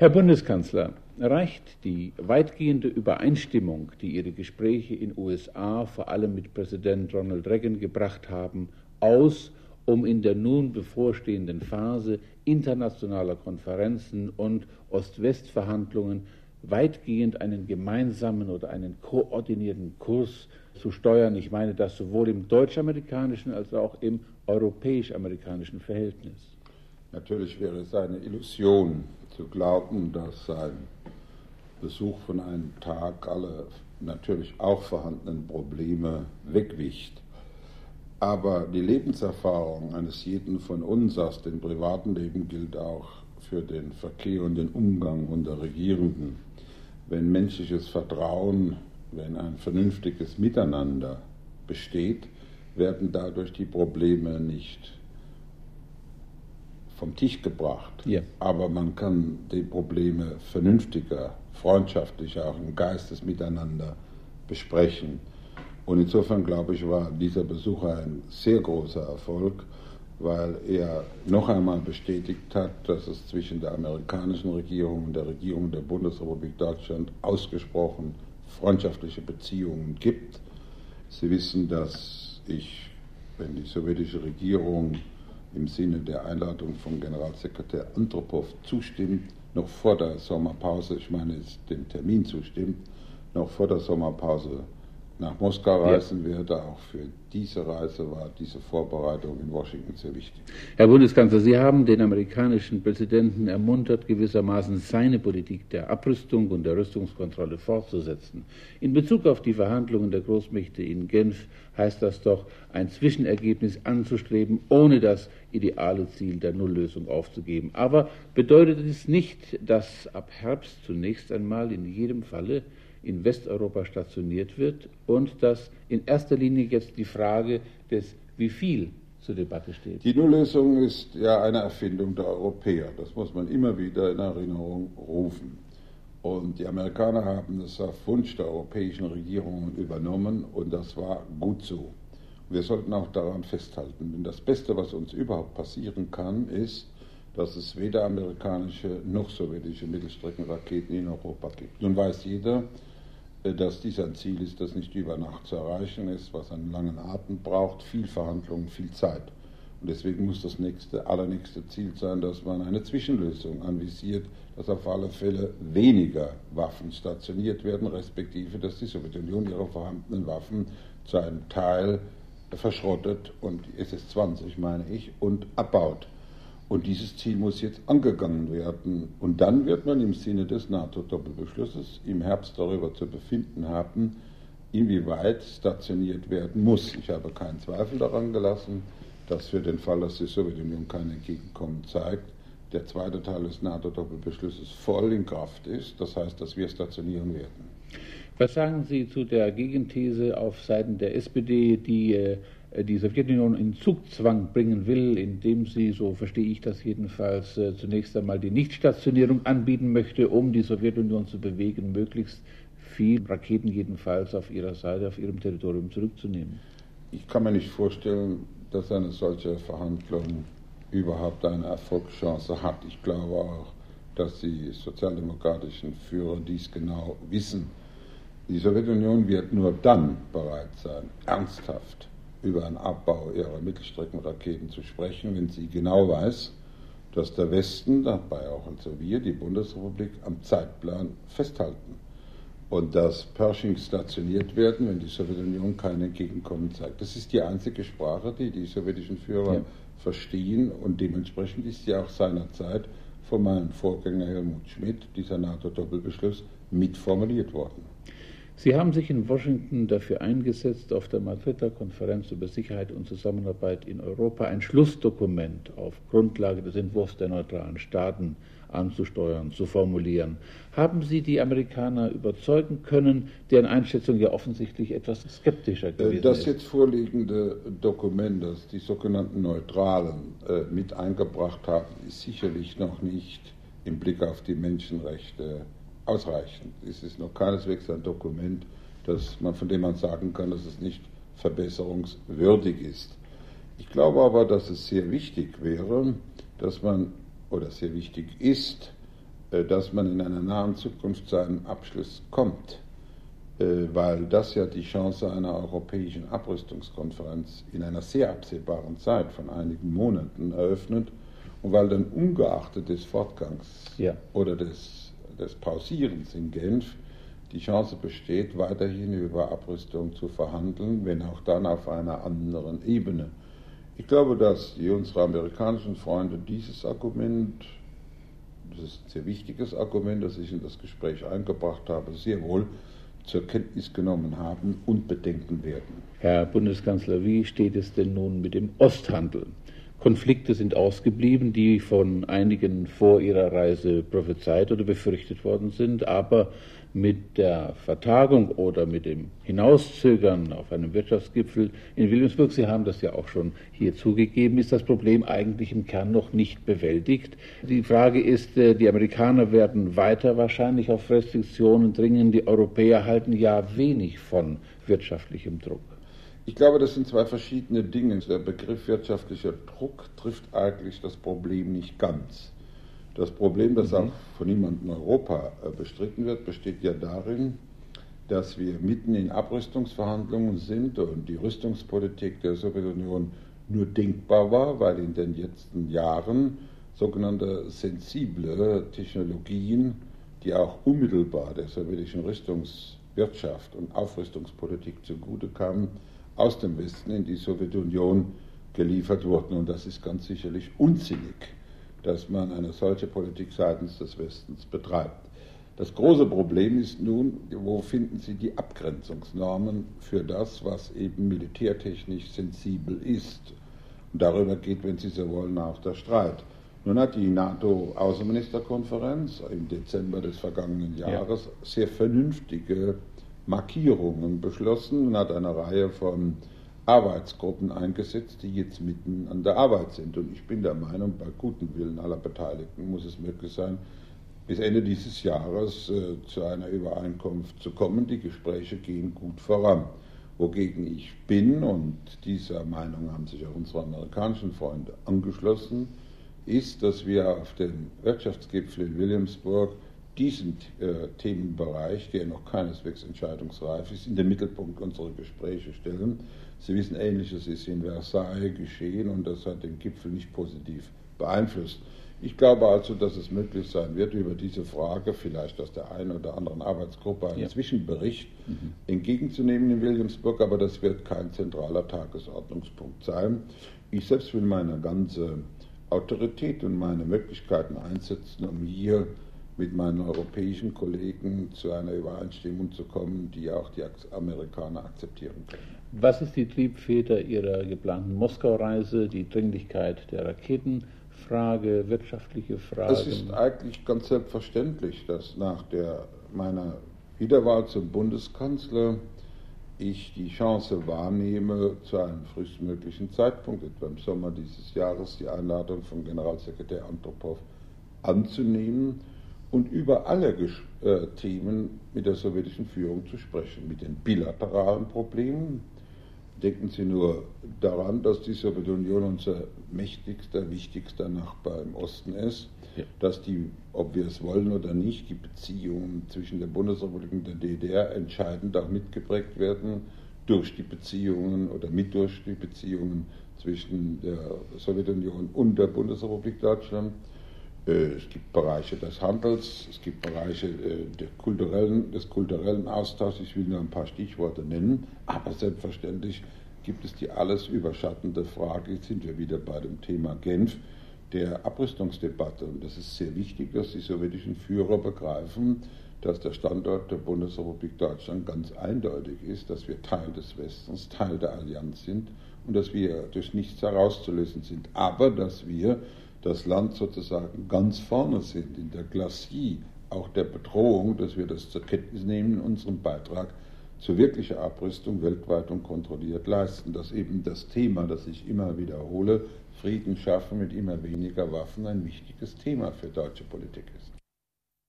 Herr Bundeskanzler, reicht die weitgehende Übereinstimmung, die Ihre Gespräche in USA vor allem mit Präsident Ronald Reagan gebracht haben, aus, um in der nun bevorstehenden Phase internationaler Konferenzen und Ost-West-Verhandlungen weitgehend einen gemeinsamen oder einen koordinierten Kurs zu steuern. Ich meine das sowohl im deutsch-amerikanischen als auch im europäisch-amerikanischen Verhältnis. Natürlich wäre es eine Illusion zu glauben, dass ein Besuch von einem Tag alle natürlich auch vorhandenen Probleme wegwicht. Aber die Lebenserfahrung eines jeden von uns aus dem privaten Leben gilt auch für den Verkehr und den Umgang unter Regierenden. Wenn menschliches Vertrauen, wenn ein vernünftiges Miteinander besteht, werden dadurch die Probleme nicht vom Tisch gebracht. Ja. Aber man kann die Probleme vernünftiger, freundschaftlicher, auch im Geistes miteinander besprechen. Und insofern glaube ich, war dieser Besuch ein sehr großer Erfolg, weil er noch einmal bestätigt hat, dass es zwischen der amerikanischen Regierung und der Regierung der Bundesrepublik Deutschland ausgesprochen freundschaftliche Beziehungen gibt. Sie wissen, dass ich, wenn die sowjetische Regierung im Sinne der Einladung von Generalsekretär Andropow zustimmt, noch vor der Sommerpause, ich meine, dem Termin zustimmt, noch vor der Sommerpause nach Moskau reisen ja. werde. Auch für diese Reise war diese Vorbereitung in Washington sehr wichtig. Herr Bundeskanzler, Sie haben den amerikanischen Präsidenten ermuntert, gewissermaßen seine Politik der Abrüstung und der Rüstungskontrolle fortzusetzen. In Bezug auf die Verhandlungen der Großmächte in Genf heißt das doch, ein Zwischenergebnis anzustreben, ohne das ideale Ziel der Nulllösung aufzugeben. Aber bedeutet es nicht, dass ab Herbst zunächst einmal in jedem Falle in Westeuropa stationiert wird und dass in erster Linie jetzt die Frage des Wie viel zur Debatte steht. Die Nulllösung ist ja eine Erfindung der Europäer. Das muss man immer wieder in Erinnerung rufen. Und die Amerikaner haben es auf Wunsch der europäischen Regierungen übernommen und das war gut so. Wir sollten auch daran festhalten, denn das Beste, was uns überhaupt passieren kann, ist, dass es weder amerikanische noch sowjetische Mittelstreckenraketen in Europa gibt. Nun weiß jeder, äh, dass dies ein Ziel ist, das nicht über Nacht zu erreichen ist, was einen langen Atem braucht, viel Verhandlungen, viel Zeit. Und deswegen muss das nächste, allernächste Ziel sein, dass man eine Zwischenlösung anvisiert, dass auf alle Fälle weniger Waffen stationiert werden, respektive, dass die Sowjetunion ihre vorhandenen Waffen zu einem Teil verschrottet und SS-20 meine ich und abbaut. Und dieses Ziel muss jetzt angegangen werden. Und dann wird man im Sinne des NATO-Doppelbeschlusses im Herbst darüber zu befinden haben, inwieweit stationiert werden muss. Ich habe keinen Zweifel daran gelassen, dass für den Fall, dass die Sowjetunion kein Entgegenkommen zeigt, der zweite Teil des NATO-Doppelbeschlusses voll in Kraft ist. Das heißt, dass wir stationieren werden. Was sagen Sie zu der Gegenthese auf Seiten der SPD, die äh, die Sowjetunion in Zugzwang bringen will, indem sie, so verstehe ich das jedenfalls, äh, zunächst einmal die Nichtstationierung anbieten möchte, um die Sowjetunion zu bewegen, möglichst viel Raketen jedenfalls auf ihrer Seite, auf ihrem Territorium zurückzunehmen. Ich kann mir nicht vorstellen, dass eine solche Verhandlung überhaupt eine Erfolgschance hat. Ich glaube auch, dass die sozialdemokratischen Führer dies genau wissen. Die Sowjetunion wird nur dann bereit sein, ernsthaft über einen Abbau ihrer Mittelstreckenraketen zu sprechen, wenn sie genau weiß, dass der Westen, dabei auch also wir, die Bundesrepublik, am Zeitplan festhalten und dass Pershing stationiert werden, wenn die Sowjetunion kein Entgegenkommen zeigt. Das ist die einzige Sprache, die die sowjetischen Führer ja. verstehen und dementsprechend ist ja auch seinerzeit von meinem Vorgänger Helmut Schmidt dieser NATO-Doppelbeschluss mitformuliert worden. Sie haben sich in Washington dafür eingesetzt, auf der Madrider Konferenz über Sicherheit und Zusammenarbeit in Europa ein Schlussdokument auf Grundlage des Entwurfs der neutralen Staaten anzusteuern, zu formulieren. Haben Sie die Amerikaner überzeugen können, deren Einschätzung ja offensichtlich etwas skeptischer gewesen ist? Das jetzt vorliegende Dokument, das die sogenannten Neutralen äh, mit eingebracht haben, ist sicherlich noch nicht im Blick auf die Menschenrechte ausreichend. Es ist noch keineswegs ein Dokument, das man, von dem man sagen kann, dass es nicht verbesserungswürdig ist. Ich glaube aber, dass es sehr wichtig wäre, dass man, oder sehr wichtig ist, äh, dass man in einer nahen Zukunft zu einem Abschluss kommt, äh, weil das ja die Chance einer europäischen Abrüstungskonferenz in einer sehr absehbaren Zeit von einigen Monaten eröffnet und weil dann ungeachtet des Fortgangs ja. oder des, des Pausierens in Genf die Chance besteht, weiterhin über Abrüstung zu verhandeln, wenn auch dann auf einer anderen Ebene. Ich glaube, dass unsere amerikanischen Freunde dieses Argument, das ist ein sehr wichtiges Argument, das ich in das Gespräch eingebracht habe, sehr wohl zur Kenntnis genommen haben und bedenken werden. Herr Bundeskanzler, wie steht es denn nun mit dem Osthandel? Konflikte sind ausgeblieben, die von einigen vor ihrer Reise prophezeit oder befürchtet worden sind, aber mit der Vertagung oder mit dem Hinauszögern auf einem Wirtschaftsgipfel in Wilhelmsburg, Sie haben das ja auch schon hier zugegeben, ist das Problem eigentlich im Kern noch nicht bewältigt. Die Frage ist, äh, die Amerikaner werden weiter wahrscheinlich auf Restriktionen dringen, die Europäer halten ja wenig von wirtschaftlichem Druck. Ich glaube, das sind zwei verschiedene Dinge. Der Begriff wirtschaftlicher Druck trifft eigentlich das Problem nicht ganz. Das Problem, das auch von niemandem in Europa äh, bestritten wird, besteht ja darin, dass wir mitten in Abrüstungsverhandlungen sind und die Rüstungspolitik der Sowjetunion nur denkbar war, weil in den letzten Jahren sogenannte sensible Technologien, die auch unmittelbar der sowjetischen Rüstungswirtschaft und Aufrüstungspolitik zugute kamen, aus dem Westen in die Sowjetunion geliefert wurden. Und das ist ganz sicherlich unsinnig dass man eine solche Politik seitens des Westens betreibt. Das große Problem ist nun, wo finden Sie die Abgrenzungsnormen für das, was eben militärtechnisch sensibel ist? Und darüber geht, wenn Sie so wollen, auch der Streit. Nun hat die NATO-Außenministerkonferenz im Dezember des vergangenen Jahres ja. sehr vernünftige Markierungen beschlossen und hat eine Reihe von Arbeitsgruppen eingesetzt, die jetzt mitten an der Arbeit sind. Und ich bin der Meinung, bei gutem Willen aller Beteiligten muss es möglich sein, bis Ende dieses Jahres äh, zu einer Übereinkunft zu kommen. Die Gespräche gehen gut voran. Wogegen ich bin, und dieser Meinung haben sich auch unsere amerikanischen Freunde angeschlossen, ist, dass wir auf dem Wirtschaftsgipfel in Williamsburg diesen äh, Themenbereich, der noch keineswegs entscheidungsreif ist, in den Mittelpunkt unserer Gespräche stellen Sie wissen, Ähnliches ist in Versailles geschehen und das hat den Gipfel nicht positiv beeinflusst. Ich glaube also, dass es möglich sein wird, über diese Frage vielleicht aus der einen oder anderen Arbeitsgruppe einen ja. Zwischenbericht mhm. entgegenzunehmen in Williamsburg, aber das wird kein zentraler Tagesordnungspunkt sein. Ich selbst will meine ganze Autorität und meine Möglichkeiten einsetzen, um hier mit meinen europäischen Kollegen zu einer Übereinstimmung zu kommen, die auch die Amerikaner akzeptieren können. Was ist die Triebfeder Ihrer geplanten Moskau-Reise, die Dringlichkeit der Raketenfrage, wirtschaftliche Fragen? Es ist eigentlich ganz selbstverständlich, dass nach der, meiner Wiederwahl zum Bundeskanzler ich die Chance wahrnehme, zu einem frühestmöglichen Zeitpunkt, etwa im Sommer dieses Jahres, die Einladung von Generalsekretär Andropov anzunehmen und über alle äh, Themen mit der sowjetischen Führung zu sprechen, mit den bilateralen Problemen, Denken Sie nur daran, dass die Sowjetunion unser mächtigster, wichtigster Nachbar im Osten ist, ja. dass die, ob wir es wollen oder nicht, die Beziehungen zwischen der Bundesrepublik und der DDR entscheidend auch mitgeprägt werden durch die Beziehungen oder mit durch die Beziehungen zwischen der Sowjetunion und der Bundesrepublik Deutschland. Äh, es gibt Bereiche des Handels, es gibt Bereiche äh, kulturellen, des kulturellen Austauschs, ich will nur ein paar Stichworte nennen, aber selbstverständlich gibt es die alles überschattende Frage, jetzt sind wir wieder bei dem Thema Genf, der Abrüstungsdebatte. Und das ist sehr wichtig, dass die sowjetischen Führer begreifen, dass der Standort der Bundesrepublik Deutschland ganz eindeutig ist, dass wir Teil des Westens, Teil der Allianz sind und dass wir durch nichts herauszulösen sind. Aber dass wir das Land sozusagen ganz vorne sind in der Glacie auch der Bedrohung, dass wir das zur Kenntnis nehmen in unserem Beitrag zur wirklichen Abrüstung weltweit und kontrolliert leisten. Dass eben das Thema, das ich immer wiederhole, Frieden schaffen mit immer weniger Waffen, ein wichtiges Thema für deutsche Politik ist.